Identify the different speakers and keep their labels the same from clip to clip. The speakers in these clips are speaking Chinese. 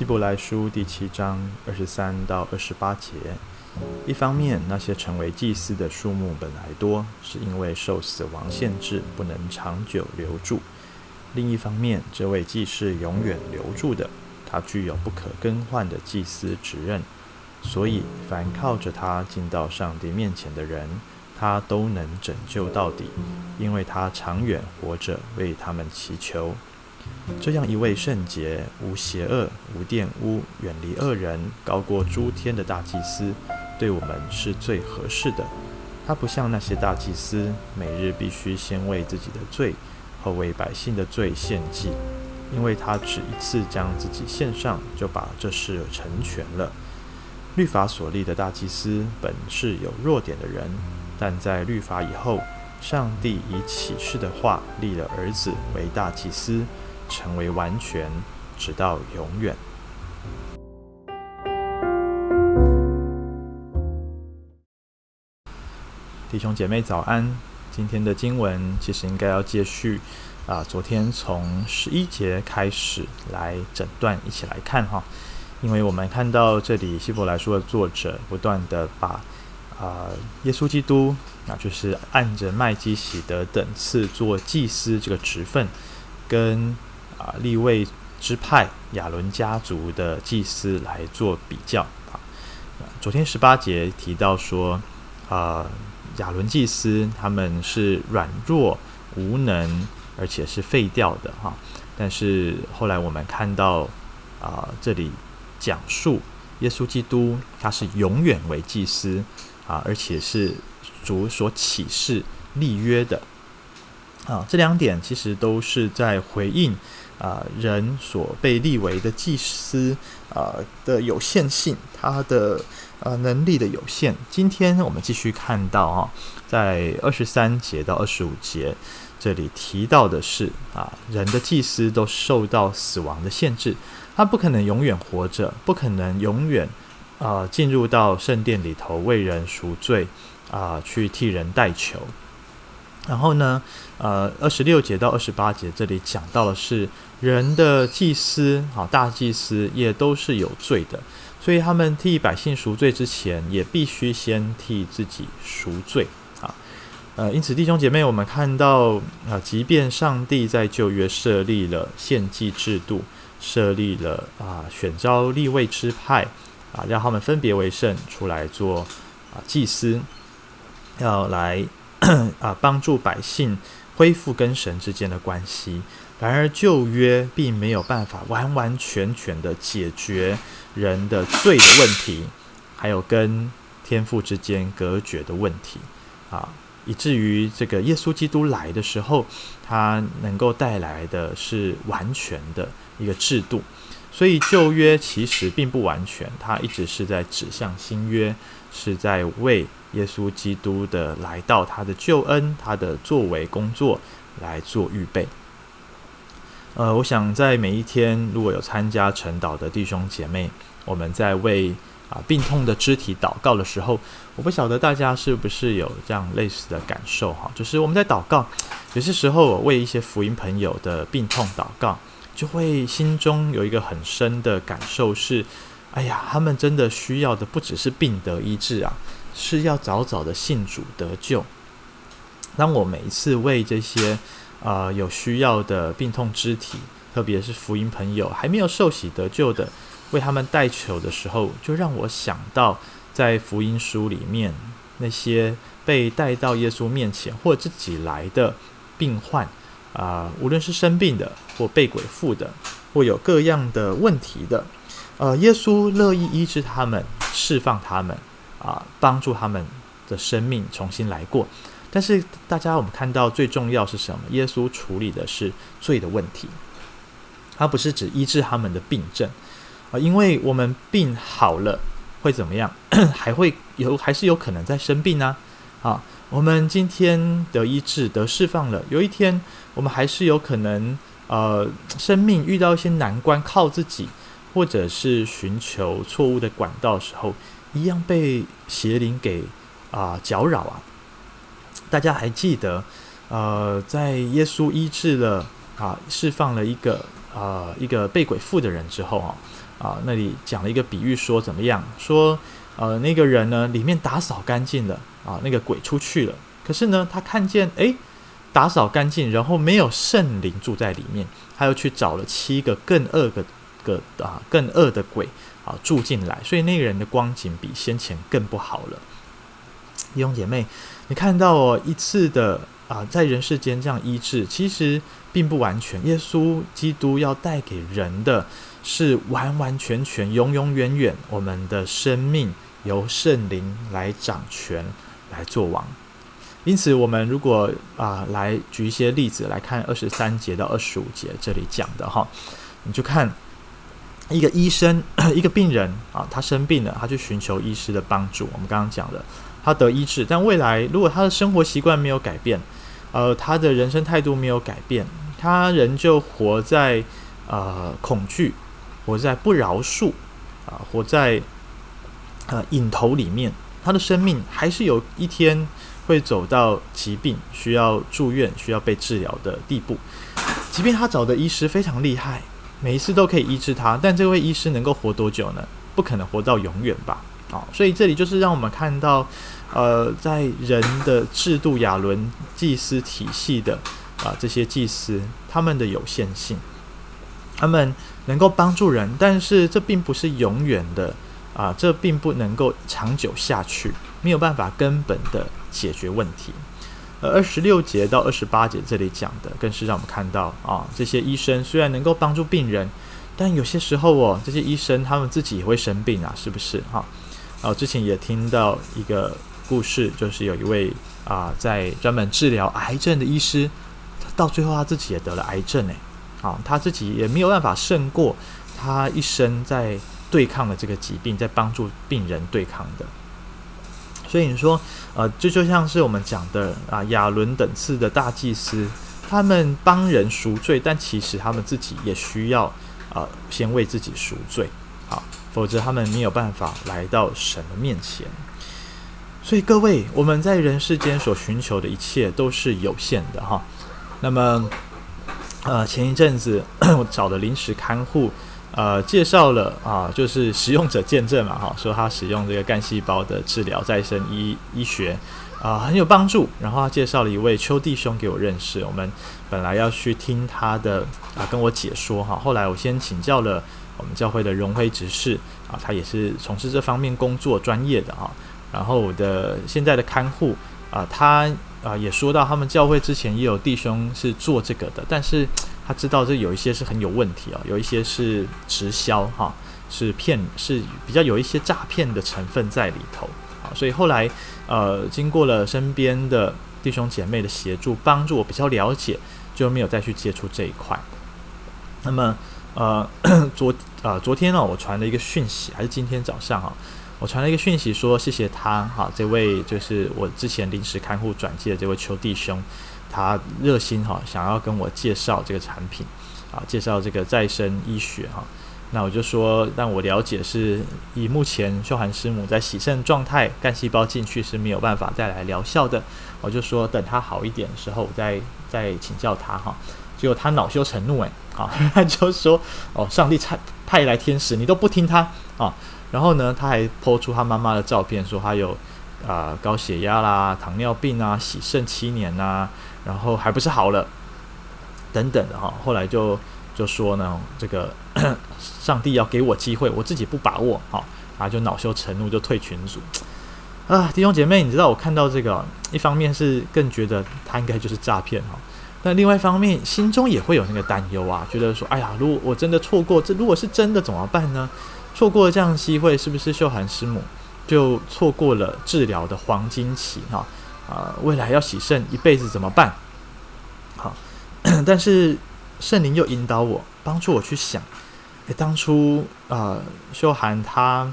Speaker 1: 希伯来书第七章二十三到二十八节。一方面，那些成为祭司的数目本来多，是因为受死亡限制，不能长久留住；另一方面，这位既是永远留住的，他具有不可更换的祭司职任，所以凡靠着他进到上帝面前的人，他都能拯救到底，因为他长远活着为他们祈求。这样一位圣洁、无邪恶、无玷污、远离恶人、高过诸天的大祭司，对我们是最合适的。他不像那些大祭司，每日必须先为自己的罪，后为百姓的罪献祭，因为他只一次将自己献上，就把这事成全了。律法所立的大祭司本是有弱点的人，但在律法以后，上帝以启示的话立了儿子为大祭司。成为完全，直到永远。弟兄姐妹早安！今天的经文其实应该要接续啊，昨天从十一节开始来整段一起来看哈，因为我们看到这里希伯来书的作者不断的把啊耶稣基督啊，就是按着麦基洗德等次做祭司这个职分跟。啊，立位支派亚伦家族的祭司来做比较啊。昨天十八节提到说，啊，亚伦祭司他们是软弱无能，而且是废掉的哈。但是后来我们看到啊，这里讲述耶稣基督他是永远为祭司啊，而且是主所启示立约的啊。这两点其实都是在回应。啊，人所被立为的祭司啊的有限性，他的呃能力的有限。今天我们继续看到啊，在二十三节到二十五节这里提到的是啊，人的祭司都受到死亡的限制，他不可能永远活着，不可能永远啊进入到圣殿里头为人赎罪啊，去替人代求。然后呢，呃，二十六节到二十八节这里讲到的是人的祭司，好，大祭司也都是有罪的，所以他们替百姓赎罪之前，也必须先替自己赎罪啊。呃，因此弟兄姐妹，我们看到啊、即便上帝在旧约设立了献祭制度，设立了啊、选召立位之派啊，让他们分别为圣出来做啊祭司，要来。啊，帮助百姓恢复跟神之间的关系。然而旧约并没有办法完完全全的解决人的罪的问题，还有跟天父之间隔绝的问题啊，以至于这个耶稣基督来的时候，他能够带来的是完全的一个制度。所以旧约其实并不完全，它一直是在指向新约，是在为。耶稣基督的来到，他的救恩，他的作为工作来做预备。呃，我想在每一天，如果有参加晨祷的弟兄姐妹，我们在为啊病痛的肢体祷告的时候，我不晓得大家是不是有这样类似的感受哈？就是我们在祷告，有些时候我为一些福音朋友的病痛祷告，就会心中有一个很深的感受是：哎呀，他们真的需要的不只是病得医治啊。是要早早的信主得救。当我每一次为这些呃有需要的病痛肢体，特别是福音朋友还没有受洗得救的，为他们代求的时候，就让我想到在福音书里面那些被带到耶稣面前或自己来的病患啊、无论是生病的或被鬼附的，或有各样的问题的，呃，耶稣乐意医治他们，释放他们。啊，帮助他们的生命重新来过。但是大家，我们看到最重要是什么？耶稣处理的是罪的问题，他不是只医治他们的病症啊。因为我们病好了会怎么样？还会有，还是有可能再生病呢？我们今天得医治、得释放了，有一天我们还是有可能呃，生命遇到一些难关，靠自己或者是寻求错误的管道的时候。一样被邪灵给啊、搅扰啊！大家还记得，呃，在耶稣医治了啊释放了一个呃一个被鬼附的人之后啊啊，那里讲了一个比喻，说怎么样？说呃那个人呢里面打扫干净了啊，那个鬼出去了，可是呢他看见诶打扫干净，然后没有圣灵住在里面，他又去找了七个更恶的个啊更恶的鬼啊住进来，所以那个人的光景比先前更不好了。弟兄姐妹，你看到哦一次的啊在人世间这样医治，其实并不完全。耶稣基督要带给人的是完完全全、永永远远，我们的生命由圣灵来掌权、来做王。因此，我们如果啊来举一些例子来看二十三节到二十五节这里讲的哈，你就看一个医生、一个病人啊，他生病了，他去寻求医师的帮助。我们刚刚讲的，他得医治，但未来如果他的生活习惯没有改变，呃，他的人生态度没有改变，他仍旧活在呃恐惧，活在不饶恕啊，活在呃瘾头里面，他的生命还是有一天。会走到疾病需要住院、需要被治疗的地步。即便他找的医师非常厉害，每一次都可以医治他，但这位医师能够活多久呢？不可能活到永远吧？啊、所以这里就是让我们看到，呃，在人的制度亚伦祭司体系的啊、这些祭司他们的有限性，他们能够帮助人，但是这并不是永远的啊、这并不能够长久下去，没有办法根本的。解决问题，而二十六节到二十八节这里讲的，更是让我们看到啊，这些医生虽然能够帮助病人，但有些时候哦，这些医生他们自己也会生病啊，是不是？哈，啊，之前也听到一个故事，就是有一位啊，在专门治疗癌症的医师，他到最后他自己也得了癌症诶，啊，他自己也没有办法胜过他一生在对抗的这个疾病，在帮助病人对抗的。所以你说，呃，这就像是我们讲的啊，亚伦等次的大祭司，他们帮人赎罪，但其实他们自己也需要啊，先为自己赎罪，好，否则他们没有办法来到神的面前。所以各位，我们在人世间所寻求的一切都是有限的哈。那么，呃，前一阵子 我找的临时看护。呃，介绍了啊，就是使用者见证嘛，哈，说他使用这个干细胞的治疗再生医医学啊很有帮助。然后他介绍了一位邱弟兄给我认识，我们本来要去听他的啊跟我解说哈，后来我先请教了我们教会的荣辉执事啊，他也是从事这方面工作专业的哈。然后我的现在的看护啊，他啊也说到他们教会之前也有弟兄是做这个的，但是。他知道这有一些是很有问题啊，有一些是直销哈，是骗，是比较有一些诈骗的成分在里头啊，所以后来呃，经过了身边的弟兄姐妹的协助帮助，我比较了解，就没有再去接触这一块。那么呃，昨啊、呃、昨天呢，我传了一个讯息，还是今天早上啊，我传了一个讯息说谢谢他哈，这位就是我之前临时看护转介的这位邱弟兄。他热心哈，想要跟我介绍这个产品，啊，介绍这个再生医学哈。那我就说，让我了解是以目前秀涵师母在洗肾状态，干细胞进去是没有办法带来疗效的。我就说等他好一点的时候，我再再请教他哈。结果他恼羞成怒诶，好，他就说哦，上帝派派来天使，你都不听他啊。然后呢，他还抛出他妈妈的照片，说他有啊高血压啦、糖尿病啊、洗肾七年呐、然后还不是好了，等等的哈，后来就就说呢，这个 上帝要给我机会，我自己不把握，哈，然后就恼羞成怒，就退群组。啊，弟兄姐妹，你知道我看到这个，一方面是更觉得他应该就是诈骗哈，但另外一方面心中也会有那个担忧啊，觉得说，哎呀，如果我真的错过这，如果是真的怎么办呢？错过了这样的机会，是不是秀涵师母就错过了治疗的黄金期哈？啊，未来要洗肾一辈子怎么办？好，但是圣灵又引导我，帮助我去想，诶，当初啊，秀涵她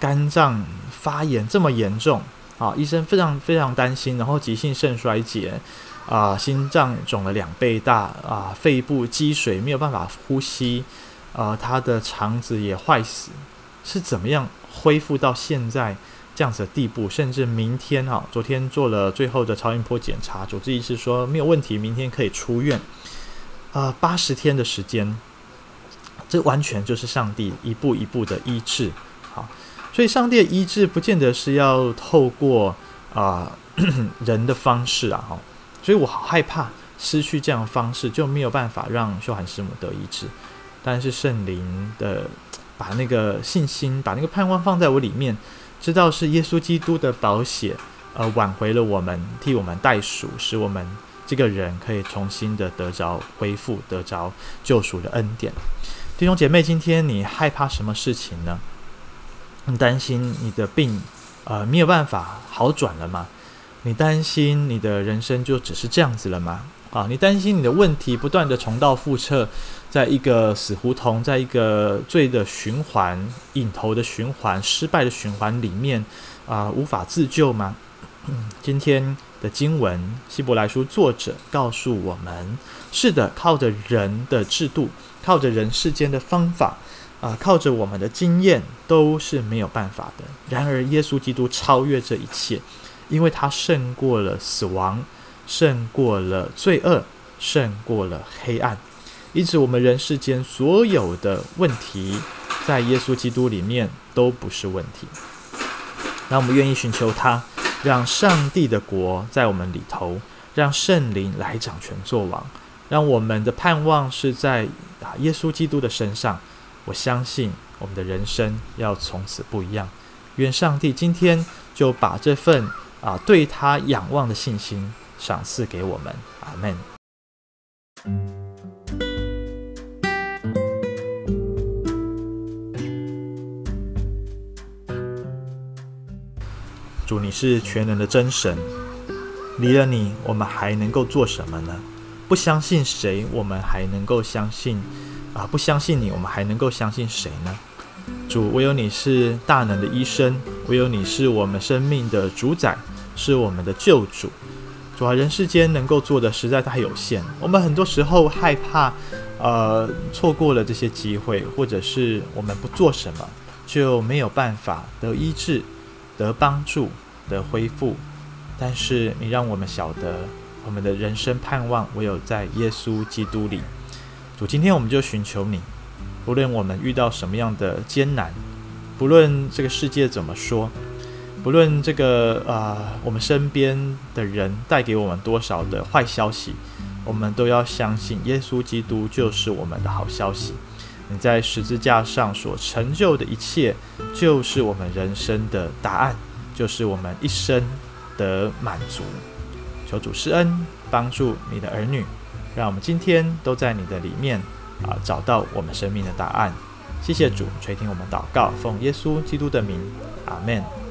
Speaker 1: 肝脏发炎这么严重，啊，医生非常非常担心，然后急性肾衰竭，啊，心脏肿了两倍大，啊，肺部积水没有办法呼吸，啊，他的肠子也坏死，是怎么样恢复到现在？这样子的地步，甚至明天哈，昨天做了最后的超音波检查，主治医师说没有问题，明天可以出院。啊、八十天的时间，这完全就是上帝一步一步的医治。好，所以上帝的医治不见得是要透过啊、人的方式啊，哈，所以我好害怕失去这样的方式就没有办法让秀涵师母得医治。但是圣灵的把那个信心，把那个盼望放在我里面，知道是耶稣基督的宝血，呃，挽回了我们，替我们代赎，使我们这个人可以重新的得着恢复，得着救赎的恩典。弟兄姐妹，今天你害怕什么事情呢？你担心你的病，呃，没有办法好转了吗？你担心你的人生就只是这样子了吗？啊，你担心你的问题不断的重蹈覆辙，在一个死胡同，在一个罪的循环、瘾头的循环、失败的循环里面，啊，无法自救吗？嗯，今天的经文，希伯来书作者告诉我们：是的，靠着人的制度，靠着人世间的方法，啊，靠着我们的经验，都是没有办法的。然而，耶稣基督超越这一切，因为他胜过了死亡。胜过了罪恶，胜过了黑暗，因此我们人世间所有的问题，在耶稣基督里面都不是问题。那我们愿意寻求他，让上帝的国在我们里头，让圣灵来掌权作王，让我们的盼望是在啊耶稣基督的身上。我相信我们的人生要从此不一样。愿上帝今天就把这份啊对他仰望的信心。赏赐给我们，阿门。主，你是全能的真神，离了你，我们还能够做什么呢？不相信谁，我们还能够相信啊？不相信你，我们还能够相信谁呢？主，唯有你是大能的医生，唯有你是我们生命的主宰，是我们的救主。主啊，人世间能够做的实在太有限。我们很多时候害怕，呃，错过了这些机会，或者是我们不做什么，就没有办法得医治、得帮助、得恢复。但是你让我们晓得，我们的人生盼望唯有在耶稣基督里。主，今天我们就寻求你，不论我们遇到什么样的艰难，不论这个世界怎么说。不论这个啊、我们身边的人带给我们多少的坏消息，我们都要相信耶稣基督就是我们的好消息。你在十字架上所成就的一切，就是我们人生的答案，就是我们一生的满足。求主施恩，帮助你的儿女，让我们今天都在你的里面啊，找到我们生命的答案。谢谢主垂听我们祷告，奉耶稣基督的名，阿门。